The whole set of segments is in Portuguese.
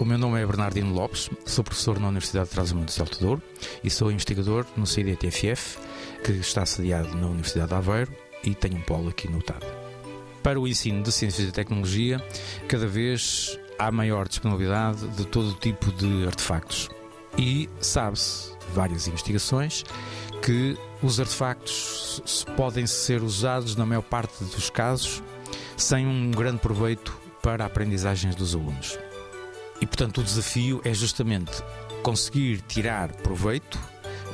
O meu nome é Bernardino Lopes, sou professor na Universidade de Trás-os-Montes de Alto Douro e sou investigador no CIDTFF, que está sediado na Universidade de Aveiro e tem um polo aqui no TAD. Para o ensino de Ciências e Tecnologia, cada vez há maior disponibilidade de todo tipo de artefactos e sabe-se, várias investigações, que os artefactos podem ser usados, na maior parte dos casos, sem um grande proveito para a aprendizagem dos alunos. Portanto, o desafio é justamente conseguir tirar proveito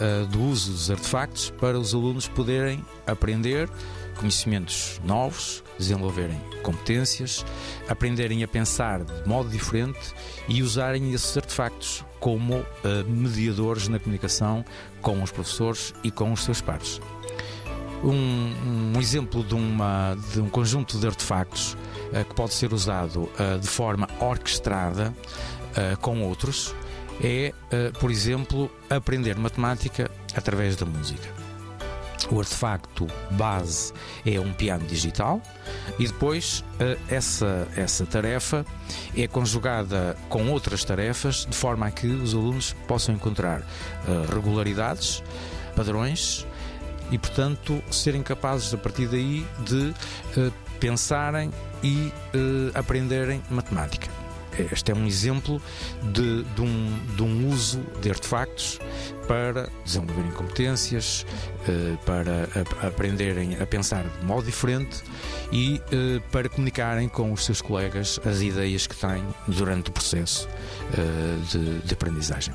uh, do uso dos artefactos para os alunos poderem aprender conhecimentos novos, desenvolverem competências, aprenderem a pensar de modo diferente e usarem esses artefactos como uh, mediadores na comunicação com os professores e com os seus pares. Um, um exemplo de, uma, de um conjunto de artefactos uh, que pode ser usado uh, de forma orquestrada uh, com outros é, por exemplo, aprender matemática através da música. O artefacto base é um piano digital e depois essa, essa tarefa é conjugada com outras tarefas de forma a que os alunos possam encontrar regularidades, padrões e, portanto, serem capazes a partir daí de uh, pensarem e uh, aprenderem matemática. Este é um exemplo de, de, um, de um uso de artefactos para desenvolverem competências, uh, para a, aprenderem a pensar de modo diferente e para comunicarem com os seus colegas as ideias que têm durante o processo de, de aprendizagem.